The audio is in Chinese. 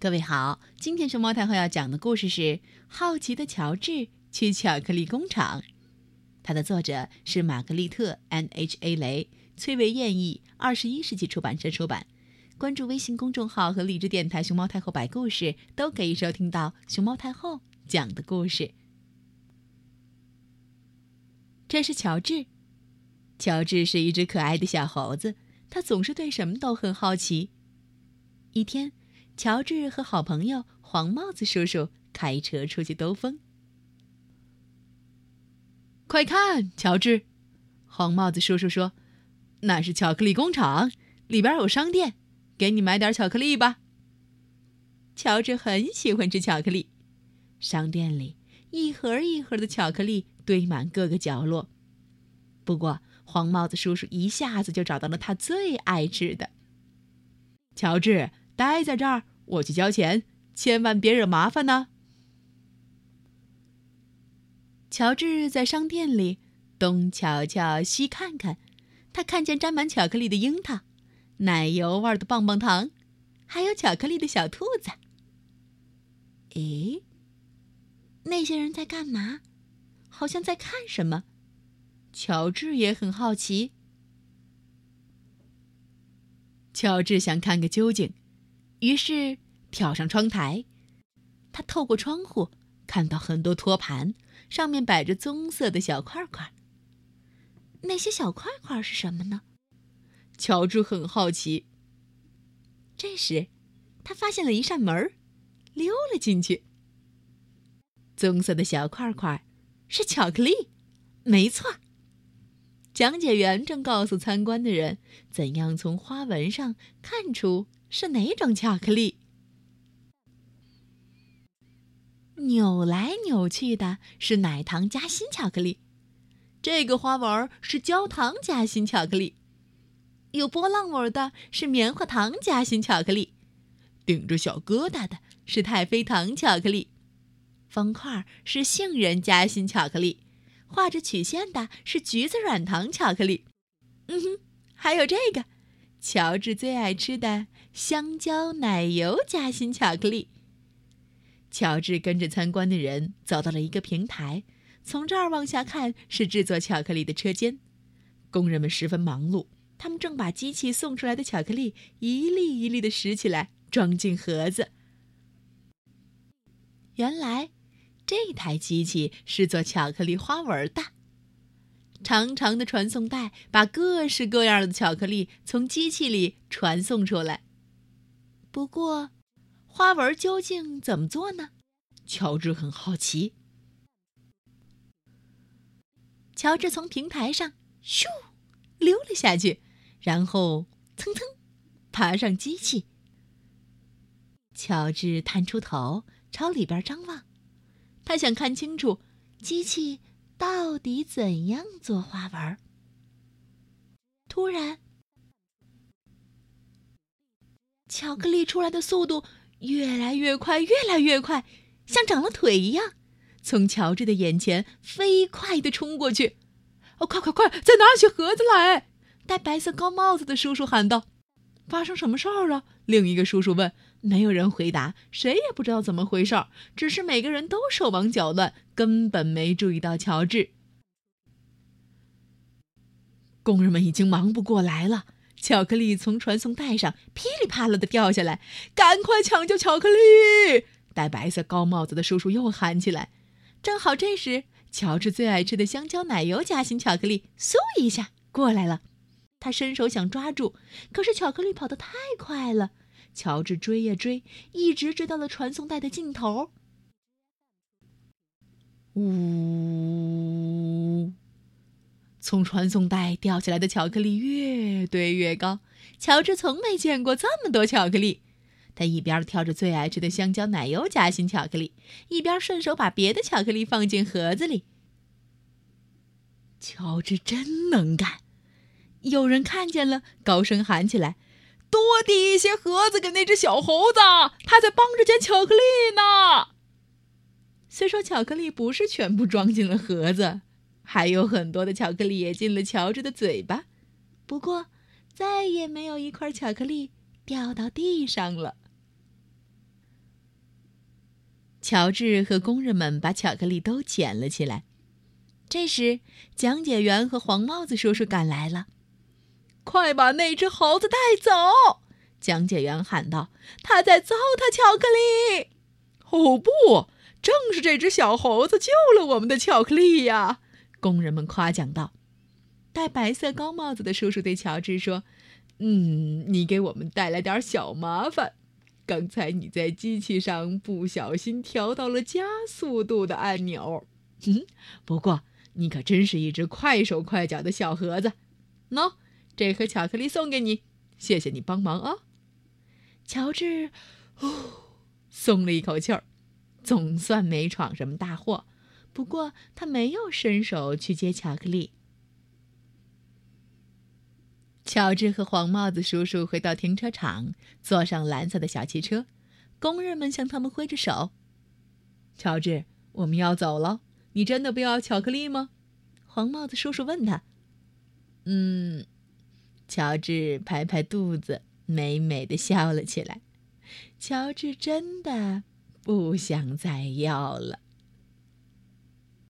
各位好，今天熊猫太后要讲的故事是《好奇的乔治去巧克力工厂》，它的作者是玛格丽特 ·N·H·A 雷，崔维燕译，二十一世纪出版社出版。关注微信公众号和荔枝电台“熊猫太后摆故事”，都可以收听到熊猫太后讲的故事。这是乔治，乔治是一只可爱的小猴子，他总是对什么都很好奇。一天。乔治和好朋友黄帽子叔叔开车出去兜风。快看，乔治！黄帽子叔叔说：“那是巧克力工厂，里边有商店，给你买点巧克力吧。”乔治很喜欢吃巧克力，商店里一盒一盒的巧克力堆满各个角落。不过，黄帽子叔叔一下子就找到了他最爱吃的。乔治，待在这儿。我去交钱，千万别惹麻烦呢。乔治在商店里东瞧瞧西看看，他看见沾满巧克力的樱桃、奶油味的棒棒糖，还有巧克力的小兔子。诶，那些人在干嘛？好像在看什么。乔治也很好奇。乔治想看个究竟。于是跳上窗台，他透过窗户看到很多托盘，上面摆着棕色的小块块。那些小块块是什么呢？乔治很好奇。这时，他发现了一扇门，溜了进去。棕色的小块块是巧克力，没错。讲解员正告诉参观的人怎样从花纹上看出。是哪种巧克力？扭来扭去的是奶糖夹心巧克力，这个花纹是焦糖夹心巧克力；有波浪纹的是棉花糖夹心巧克力；顶着小疙瘩的是太妃糖巧克力；方块是杏仁夹心巧克力；画着曲线的是橘子软糖巧克力。嗯哼，还有这个。乔治最爱吃的香蕉奶油夹心巧克力。乔治跟着参观的人走到了一个平台，从这儿往下看是制作巧克力的车间，工人们十分忙碌，他们正把机器送出来的巧克力一粒一粒的拾起来，装进盒子。原来，这台机器是做巧克力花纹的。长长的传送带把各式各样的巧克力从机器里传送出来。不过，花纹究竟怎么做呢？乔治很好奇。乔治从平台上咻溜了下去，然后蹭蹭爬上机器。乔治探出头朝里边张望，他想看清楚机器。到底怎样做花纹？突然，巧克力出来的速度越来越快，越来越快，像长了腿一样，从乔治的眼前飞快的冲过去。哦，快快快，再拿起盒子来！戴白色高帽子的叔叔喊道：“发生什么事儿了？”另一个叔叔问。没有人回答，谁也不知道怎么回事儿，只是每个人都手忙脚乱，根本没注意到乔治。工人们已经忙不过来了，巧克力从传送带上噼里啪啦的掉下来，赶快抢救巧克力！戴白色高帽子的叔叔又喊起来。正好这时，乔治最爱吃的香蕉奶油夹心巧克力嗖一下过来了，他伸手想抓住，可是巧克力跑得太快了。乔治追呀追，一直追到了传送带的尽头。呜！从传送带掉下来的巧克力越堆越高。乔治从没见过这么多巧克力。他一边挑着最爱吃的香蕉奶油夹心巧克力，一边顺手把别的巧克力放进盒子里。乔治真能干！有人看见了，高声喊起来。多递一些盒子给那只小猴子，他在帮着捡巧克力呢。虽说巧克力不是全部装进了盒子，还有很多的巧克力也进了乔治的嘴巴，不过再也没有一块巧克力掉到地上了。乔治和工人们把巧克力都捡了起来。这时，讲解员和黄帽子叔叔赶来了。“快把那只猴子带走！”讲解员喊道，“他在糟蹋巧克力。”“哦不，正是这只小猴子救了我们的巧克力呀！”工人们夸奖道。戴白色高帽子的叔叔对乔治说：“嗯，你给我们带来点小麻烦。刚才你在机器上不小心调到了加速度的按钮。嗯，不过你可真是一只快手快脚的小盒子。喏，这盒巧克力送给你，谢谢你帮忙啊。”乔治，呼，松了一口气儿，总算没闯什么大祸。不过他没有伸手去接巧克力。乔治和黄帽子叔叔回到停车场，坐上蓝色的小汽车。工人们向他们挥着手。乔治，我们要走了，你真的不要巧克力吗？黄帽子叔叔问他。嗯，乔治拍拍肚子，美美的笑了起来。乔治真的不想再要了。